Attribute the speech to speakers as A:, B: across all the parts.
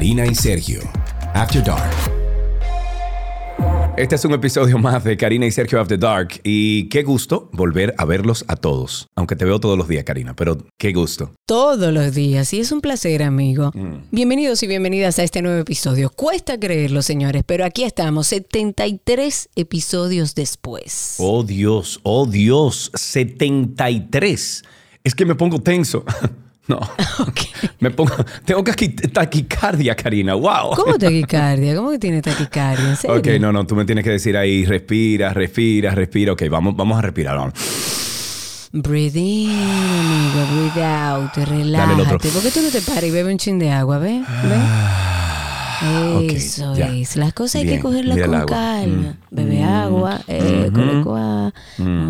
A: Karina y Sergio. After Dark. Este es un episodio más de Karina y Sergio After Dark y qué gusto volver a verlos a todos. Aunque te veo todos los días, Karina, pero qué gusto.
B: Todos los días y es un placer, amigo.
A: Mm.
B: Bienvenidos y bienvenidas a este nuevo episodio. Cuesta creerlo, señores, pero aquí estamos, 73 episodios después.
A: Oh Dios, oh Dios, 73. Es que me pongo tenso. No. Me pongo. Tengo que taquicardia, Karina. Wow.
B: ¿Cómo taquicardia? ¿Cómo que tiene taquicardia? ¿En serio?
A: Ok, no, no, tú me tienes que decir ahí, respira, respira, respira. Ok, vamos, vamos a respirar. vamos.
B: Breathe in, amigo, breathe out, relájate. ¿Por qué tú no te paras y bebes un chin de agua, ve?
A: ok,
B: ¿Ve? Eso
A: ya.
B: es. Las cosas hay
A: Bien,
B: que cogerlas con calma.
A: Mm.
B: Bebe
A: Mm.
B: agua, eh, colecua. Muy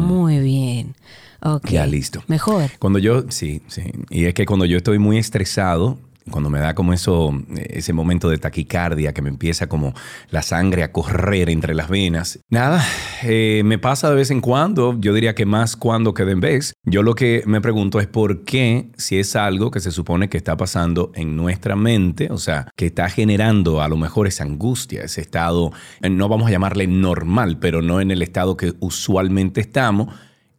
B: bien. Ok.
A: Ya, listo.
B: Mejor.
A: Cuando yo, sí, sí. Y es que cuando yo estoy muy estresado, cuando me da como eso, ese momento de taquicardia que me empieza como la sangre a correr entre las venas, nada, eh, me pasa de vez en cuando, yo diría que más cuando que de en vez. Yo lo que me pregunto es por qué, si es algo que se supone que está pasando en nuestra mente, o sea, que está generando a lo mejor esa angustia, ese estado, eh, no vamos a llamarle normal, pero no en el estado que usualmente estamos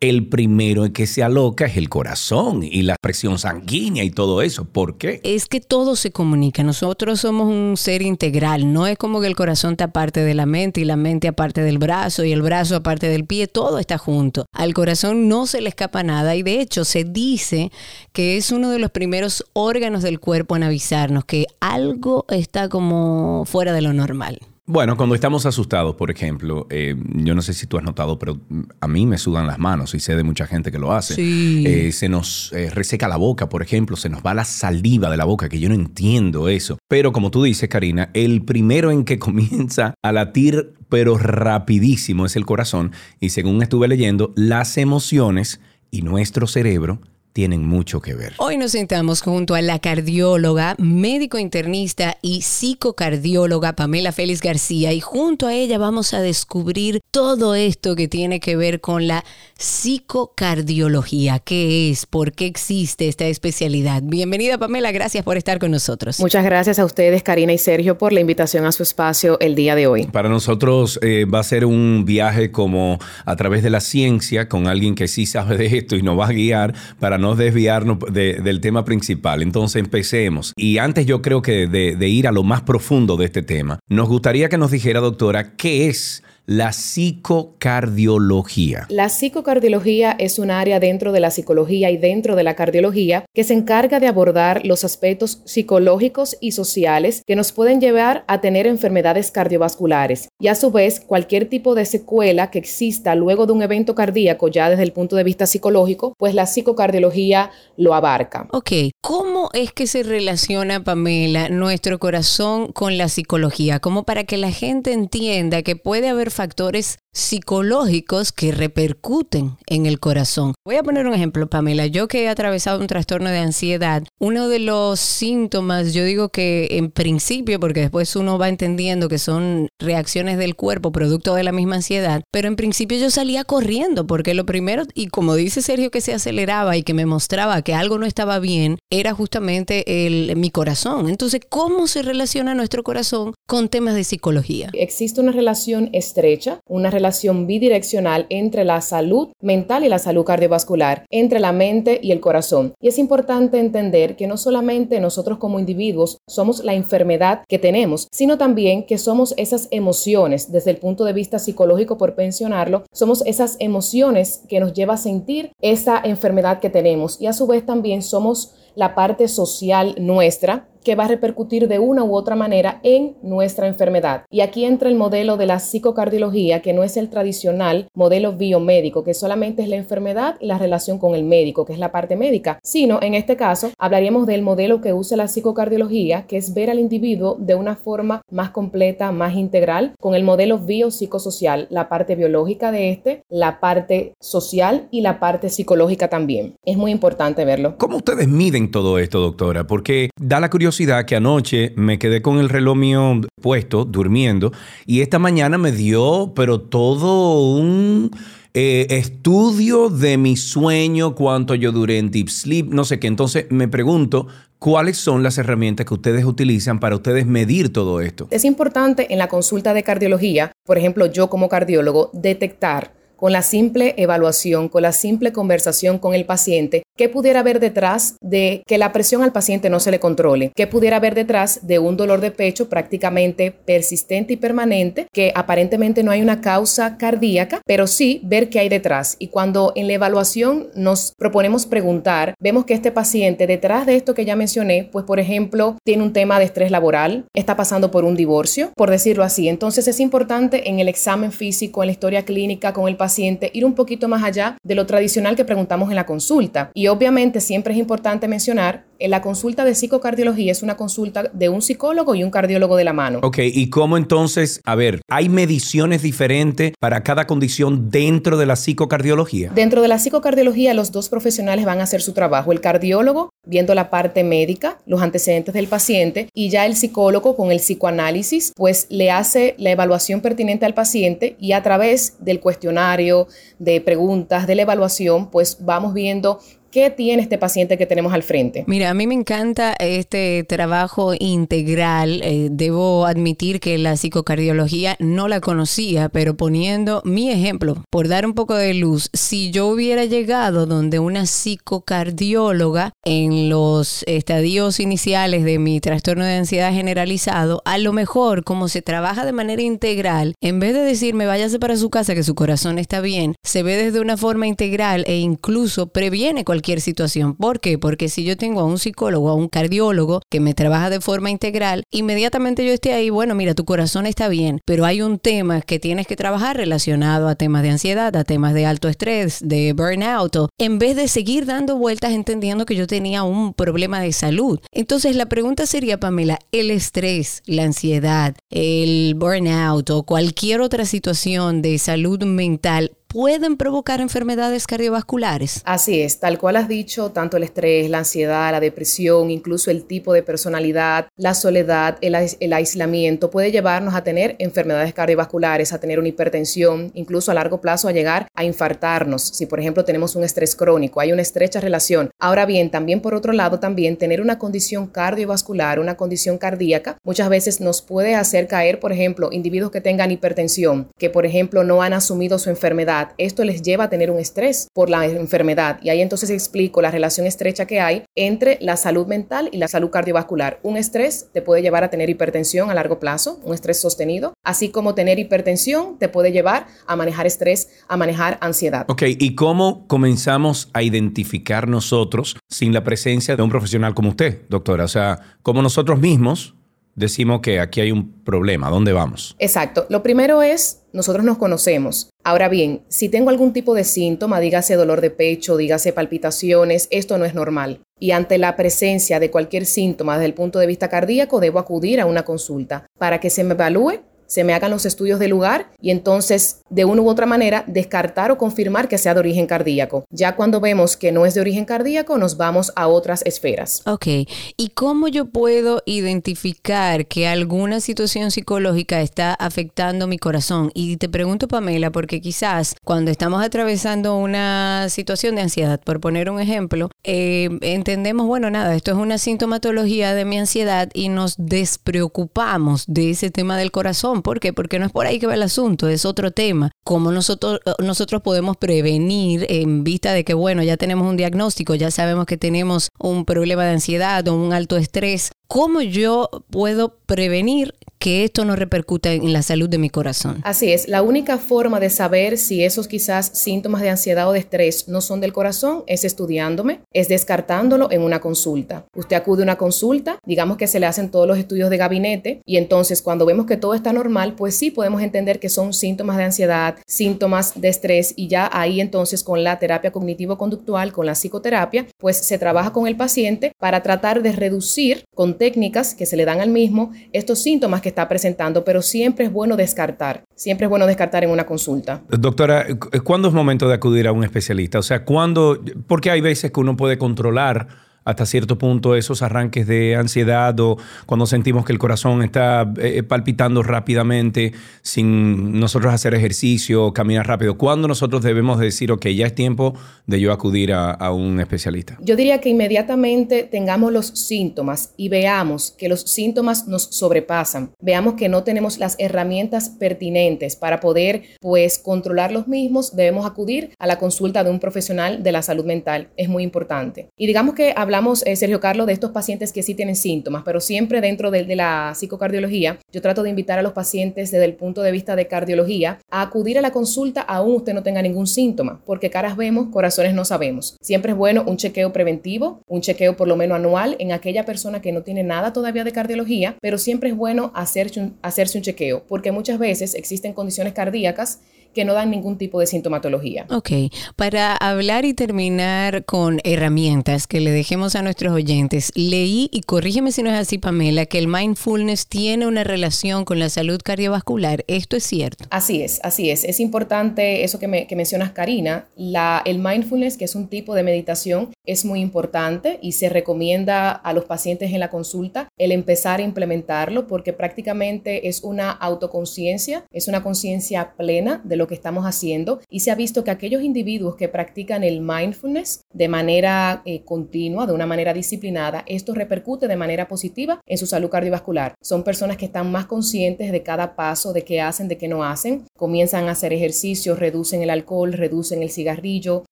A: el primero en que se aloca es el corazón y la presión sanguínea y todo eso. ¿Por qué?
B: Es que todo se comunica. Nosotros somos un ser integral. No es como que el corazón está aparte de la mente y la mente aparte del brazo y el brazo aparte del pie. Todo está junto. Al corazón no se le escapa nada y de hecho se dice que es uno de los primeros órganos del cuerpo en avisarnos que algo está como fuera de lo normal.
A: Bueno, cuando estamos asustados, por ejemplo, eh, yo no sé si tú has notado, pero a mí me sudan las manos y sé de mucha gente que lo hace.
B: Sí.
A: Eh, se nos eh, reseca la boca, por ejemplo, se nos va la saliva de la boca, que yo no entiendo eso. Pero como tú dices, Karina, el primero en que comienza a latir, pero rapidísimo, es el corazón. Y según estuve leyendo, las emociones y nuestro cerebro tienen mucho que ver.
B: Hoy nos sentamos junto a la cardióloga, médico internista y psicocardióloga Pamela Félix García y junto a ella vamos a descubrir todo esto que tiene que ver con la psicocardiología. ¿Qué es? ¿Por qué existe esta especialidad? Bienvenida Pamela, gracias por estar con nosotros.
C: Muchas gracias a ustedes, Karina y Sergio, por la invitación a su espacio el día de hoy.
A: Para nosotros eh, va a ser un viaje como a través de la ciencia con alguien que sí sabe de esto y nos va a guiar para no desviarnos de- del tema principal. Entonces empecemos. Y antes yo creo que de, de ir a lo más profundo de este tema, nos gustaría que nos dijera, doctora, ¿qué es la psicocardiología?
C: La psicocardiología es un área dentro de la psicología y dentro de la cardiología que se encarga de abordar los aspectos psicológicos y sociales que nos pueden llevar a tener enfermedades cardiovasculares y a su vez cualquier tipo de secuela que exista luego de un evento cardíaco ya desde el punto de vista psicológico, pues la psicocardiología lo abarca.
B: Ok, ¿cómo es que se relaciona, Pamela, nuestro corazón con la psicología? Como para que la gente entienda que puede haber factores psicológicos que repercuten en el corazón. Voy a poner un ejemplo, Pamela. Yo que he atravesado un trastorno de ansiedad, uno de los síntomas, yo digo que en principio, porque después uno va entendiendo que son reacciones del cuerpo producto de la misma ansiedad, pero en principio yo salía corriendo porque lo primero, y como dice Sergio que se aceleraba y que me mostraba que algo no estaba bien, era justamente el, mi corazón. Entonces, ¿cómo se relaciona nuestro corazón con temas de psicología?
C: Existe una relación estrecha, una relación bidireccional entre la salud mental y la salud cardiovascular, entre la mente y el corazón. Y es importante entender que no solamente nosotros como individuos somos la enfermedad que tenemos, sino también que somos esas emociones, desde el punto de vista psicológico, por pensionarlo, somos esas emociones que nos lleva a sentir esa enfermedad que tenemos. Y a su vez también somos la parte social nuestra que va a repercutir de una u otra manera en nuestra enfermedad. Y aquí entra el modelo de la psicocardiología, que no es el tradicional modelo biomédico, que solamente es la enfermedad y la relación con el médico, que es la parte médica, sino en este caso hablaríamos del modelo que usa la psicocardiología, que es ver al individuo de una forma más completa, más integral, con el modelo biopsicosocial, la parte biológica de este, la parte social y la parte psicológica también. Es muy importante verlo.
A: ¿Cómo ustedes miden todo esto, doctora? Porque da la curiosidad que anoche me quedé con el reloj mío puesto, durmiendo, y esta mañana me dio, pero todo un eh, estudio de mi sueño, cuánto yo duré en deep sleep, no sé qué. Entonces me pregunto, ¿cuáles son las herramientas que ustedes utilizan para ustedes medir todo esto?
C: Es importante en la consulta de cardiología, por ejemplo, yo como cardiólogo, detectar con la simple evaluación, con la simple conversación con el paciente, qué pudiera haber detrás de que la presión al paciente no se le controle, qué pudiera haber detrás de un dolor de pecho prácticamente persistente y permanente, que aparentemente no hay una causa cardíaca, pero sí ver qué hay detrás. Y cuando en la evaluación nos proponemos preguntar, vemos que este paciente detrás de esto que ya mencioné, pues por ejemplo, tiene un tema de estrés laboral, está pasando por un divorcio, por decirlo así. Entonces es importante en el examen físico, en la historia clínica con el paciente, ir un poquito más allá de lo tradicional que preguntamos en la consulta. Y obviamente siempre es importante mencionar, en la consulta de psicocardiología es una consulta de un psicólogo y un cardiólogo de la mano.
A: Ok, ¿y cómo entonces, a ver, hay mediciones diferentes para cada condición dentro de la psicocardiología?
C: Dentro de la psicocardiología los dos profesionales van a hacer su trabajo. El cardiólogo viendo la parte médica, los antecedentes del paciente y ya el psicólogo con el psicoanálisis pues le hace la evaluación pertinente al paciente y a través del cuestionario de preguntas, de la evaluación, pues vamos viendo ¿Qué tiene este paciente que tenemos al frente?
B: Mira, a mí me encanta este trabajo integral. Eh, debo admitir que la psicocardiología no la conocía, pero poniendo mi ejemplo, por dar un poco de luz, si yo hubiera llegado donde una psicocardióloga en los estadios iniciales de mi trastorno de ansiedad generalizado, a lo mejor como se trabaja de manera integral, en vez de decirme váyase para su casa que su corazón está bien, se ve desde una forma integral e incluso previene cualquier cualquier situación. ¿Por qué? Porque si yo tengo a un psicólogo, a un cardiólogo que me trabaja de forma integral, inmediatamente yo esté ahí, bueno, mira, tu corazón está bien, pero hay un tema que tienes que trabajar relacionado a temas de ansiedad, a temas de alto estrés, de burnout, en vez de seguir dando vueltas entendiendo que yo tenía un problema de salud. Entonces la pregunta sería, Pamela, el estrés, la ansiedad, el burnout o cualquier otra situación de salud mental pueden provocar enfermedades cardiovasculares.
C: Así es, tal cual has dicho, tanto el estrés, la ansiedad, la depresión, incluso el tipo de personalidad, la soledad, el, aislamiento puede llevarnos a tener enfermedades cardiovasculares, a tener una hipertensión, incluso a largo plazo a llegar a infartarnos. Si por ejemplo tenemos un estrés crónico, hay una estrecha relación. Ahora bien, también por otro lado, también tener una condición cardiovascular, una condición cardíaca, muchas veces nos puede hacer caer, por ejemplo, individuos que tengan hipertensión, que por ejemplo no han asumido su enfermedad esto les lleva a tener un estrés por la enfermedad. Y ahí entonces explico la relación estrecha que hay entre la salud mental y la salud cardiovascular. Un estrés te puede llevar a tener hipertensión a largo plazo, un estrés sostenido, así como tener hipertensión te puede llevar a manejar estrés, a manejar ansiedad.
A: Ok, ¿y cómo comenzamos a identificar nosotros sin la presencia de un profesional como usted, doctora? O sea, como nosotros mismos decimos que aquí hay un problema, ¿dónde vamos?
C: Exacto. Lo primero es, nosotros nos conocemos. Ahora bien, si tengo algún tipo de síntoma, dígase dolor de pecho, dígase palpitaciones, esto no es normal. Y ante la presencia de cualquier síntoma desde el punto de vista cardíaco, debo acudir a una consulta para que se me evalúe se me hagan los estudios del lugar y entonces de una u otra manera descartar o confirmar que sea de origen cardíaco. Ya cuando vemos que no es de origen cardíaco, nos vamos a otras esferas.
B: Ok, ¿y cómo yo puedo identificar que alguna situación psicológica está afectando mi corazón? Y te pregunto, Pamela, porque quizás cuando estamos atravesando una situación de ansiedad, por poner un ejemplo, eh, entendemos, bueno, nada, esto es una sintomatología de mi ansiedad y nos despreocupamos de ese tema del corazón ¿Por qué? Porque no es por ahí que va el asunto, es otro tema. Cómo nosotros, nosotros podemos prevenir en vista de que, bueno, ya tenemos un diagnóstico, ya sabemos que tenemos un problema de ansiedad o un alto estrés. ¿Cómo yo puedo prevenir que esto no repercuta en la salud de mi corazón.
C: Así es, la única forma de saber si esos quizás síntomas de ansiedad o de estrés no son del corazón es estudiándome, es descartándolo en una consulta. Usted acude a una consulta, digamos que se le hacen todos los estudios de gabinete y entonces cuando vemos que todo está normal, pues sí podemos entender que son síntomas de ansiedad, síntomas de estrés y ya ahí entonces con la terapia cognitivo-conductual, con la psicoterapia, pues se trabaja con el paciente para tratar de reducir con técnicas que se le dan al mismo estos síntomas que está presentando, pero siempre es bueno descartar, siempre es bueno descartar en una consulta.
A: Doctora, ¿cuándo es momento de acudir a un especialista? O sea, ¿cuándo? Porque hay veces que uno puede controlar hasta cierto punto esos arranques de ansiedad o cuando sentimos que el corazón está eh, palpitando rápidamente sin nosotros hacer ejercicio, caminar rápido? ¿Cuándo nosotros debemos decir, ok, ya es tiempo de yo acudir a, a un especialista?
C: Yo diría que inmediatamente tengamos los síntomas y veamos que los síntomas nos sobrepasan, veamos que no tenemos las herramientas pertinentes para poder pues controlar los mismos, debemos acudir a la consulta de un profesional de la salud mental. Es muy importante. Y digamos que hablamos, eh, Sergio Carlos, de estos pacientes que sí tienen síntomas, pero siempre dentro de, de la psicocardiología, yo trato de invitar a los pacientes desde el punto de vista de cardiología a acudir a la consulta aún usted no tenga ningún síntoma, porque caras vemos, corazones no sabemos. Siempre es bueno un chequeo preventivo, un chequeo por lo menos anual en aquella persona que no tiene nada todavía de cardiología, pero siempre es bueno hacerse un chequeo, porque muchas veces existen condiciones cardíacas que no dan ningún tipo de sintomatología.
B: Ok, para hablar y terminar con herramientas que le dejemos a nuestros oyentes, leí, y corrígeme si no es así, Pamela, que el mindfulness tiene una relación con la salud cardiovascular. ¿Esto es cierto?
C: Así es, así es. Es importante eso que, me, que mencionas, Karina. La, el mindfulness, que es un tipo de meditación, es muy importante y se recomienda a los pacientes en la consulta el empezar a implementarlo porque prácticamente es una autoconciencia, es una conciencia plena de lo que estamos haciendo y se ha visto que aquellos individuos que practican el mindfulness de manera eh, continua, de una manera disciplinada, esto repercute de manera positiva en su salud cardiovascular. Son personas que están más conscientes de cada paso, de qué hacen, de qué no hacen, comienzan a hacer ejercicio, reducen el alcohol, reducen el cigarrillo,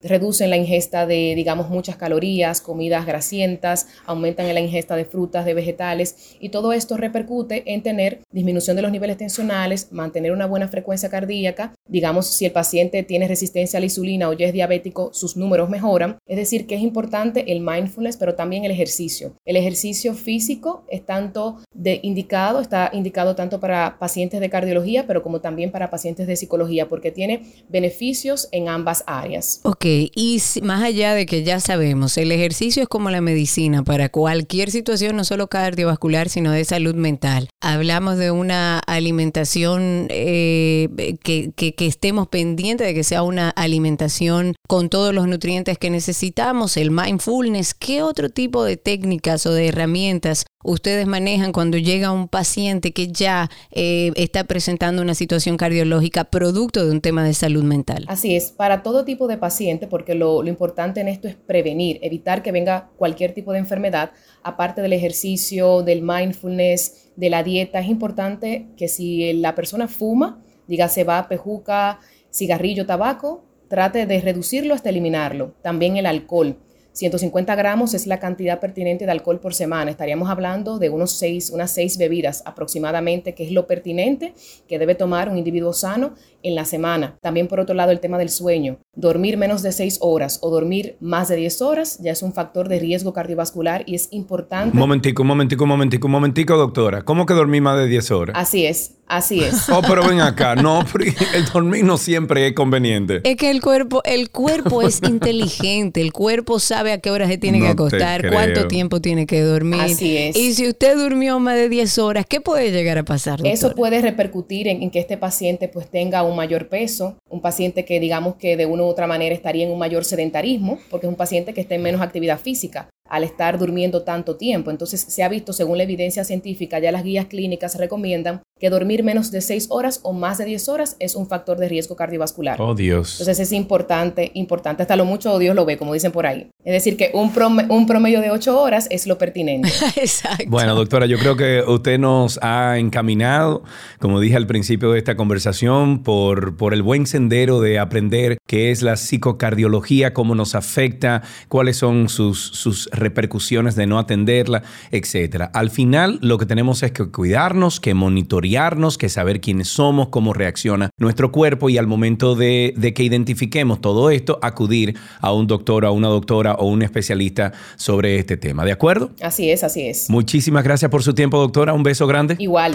C: reducen la ingesta de, digamos, muchas comidas grasientas, aumentan la ingesta de frutas, de vegetales y todo esto repercute en tener disminución de los niveles tensionales, mantener una buena frecuencia cardíaca, digamos, si el paciente tiene resistencia a la insulina o ya es diabético, sus números mejoran. Es decir, que es importante el mindfulness, pero también el ejercicio. El ejercicio físico es tanto de indicado, está indicado tanto para pacientes de cardiología, pero como también para pacientes de psicología, porque tiene beneficios en ambas áreas.
B: Ok, y más allá de que ya sabemos, el ejercicio es como la medicina para cualquier situación, no solo cardiovascular, sino de salud mental. Hablamos de una alimentación eh, que, que, que estemos pendientes de que sea una alimentación con todos los nutrientes que necesitamos, el mindfulness, ¿qué otro tipo de técnicas o de herramientas ustedes manejan cuando llega un paciente que ya eh, está presentando una situación cardiológica producto de un tema de salud mental?
C: Así es, para todo tipo de paciente, porque lo, importante en esto es prevenir, evitar que venga cualquier tipo de enfermedad, aparte del ejercicio, del mindfulness, de la dieta, es importante que si la persona fuma, dígase va, pejuca, cigarrillo, tabaco, trate de reducirlo hasta eliminarlo. También el alcohol. 150 gramos es la cantidad pertinente de alcohol por semana. Estaríamos hablando de unos seis, unas seis bebidas aproximadamente, que es lo pertinente que debe tomar un individuo sano en la semana. También por otro lado el tema del sueño. Dormir menos de seis horas o dormir más de 10 horas ya es un factor de riesgo cardiovascular y es importante.
A: Un momentico, un momentico, un momentico, un momentico, doctora. ¿Cómo que dormir más de 10 horas?
C: Así es. Así es.
A: Oh, pero ven acá, no, el dormir no siempre es conveniente.
B: Es que el cuerpo, el cuerpo es inteligente, el cuerpo sabe a qué hora se tiene que acostar, cuánto tiempo tiene que dormir.
C: Así es.
B: Y si usted durmió más de 10 horas, ¿qué puede llegar a pasar? Doctora?
C: Eso puede repercutir en, en, que este paciente pues tenga un mayor peso, un paciente que digamos que de una u otra manera estaría en un mayor sedentarismo, porque es un paciente que está en menos actividad física al estar durmiendo tanto tiempo. Entonces se ha visto, según la evidencia científica, ya las guías clínicas recomiendan que dormir menos de 6 horas o más de 10 horas es un factor de riesgo cardiovascular.
A: Oh Dios.
C: Entonces es importante, importante, hasta lo mucho Dios lo ve, como dicen por ahí. Es decir, que un, prom un promedio de 8 horas es lo pertinente.
B: Exacto.
A: Bueno, doctora, yo creo que usted nos ha encaminado, como dije al principio de esta conversación, por, por el buen sendero de aprender qué es la psicocardiología, cómo nos afecta, cuáles son sus, sus repercusiones de no atenderla, etcétera. Al final, lo que tenemos es que cuidarnos, que monitorearnos, que saber quiénes somos, cómo reacciona nuestro cuerpo y al momento de, de que identifiquemos todo esto, acudir a un doctor, a una doctora o un especialista sobre este tema. ¿De acuerdo?
C: Así es, así es.
A: Muchísimas gracias por su tiempo, doctora. Un beso grande.
C: Igual.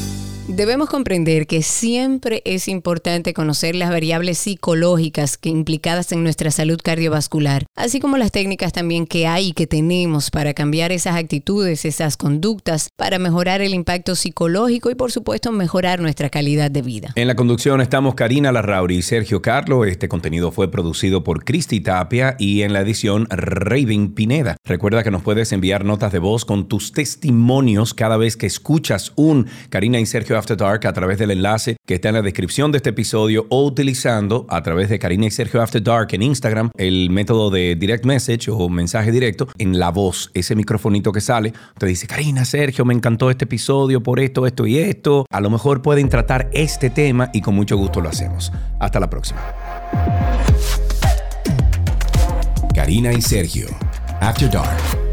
B: Debemos comprender que siempre es importante conocer las variables psicológicas que implicadas en nuestra salud cardiovascular, así como las técnicas también que hay y que tenemos para cambiar esas actitudes, esas conductas, para mejorar el impacto psicológico y por supuesto mejorar nuestra calidad de vida.
A: En la conducción estamos Karina Larrauri y Sergio Carlo. Este contenido fue producido por Cristi Tapia y en la edición Raven Pineda. Recuerda que nos puedes enviar notas de voz con tus testimonios cada vez que escuchas un Karina y Sergio After Dark a través del enlace que está en la descripción de este episodio o utilizando a través de Karina y Sergio After Dark en Instagram el método de direct message o mensaje directo en la voz, ese microfonito que sale. Te dice, Karina, Sergio, me encantó este episodio por esto, esto y esto. A lo mejor pueden tratar este tema y con mucho gusto lo hacemos. Hasta la próxima. Karina y Sergio, After Dark.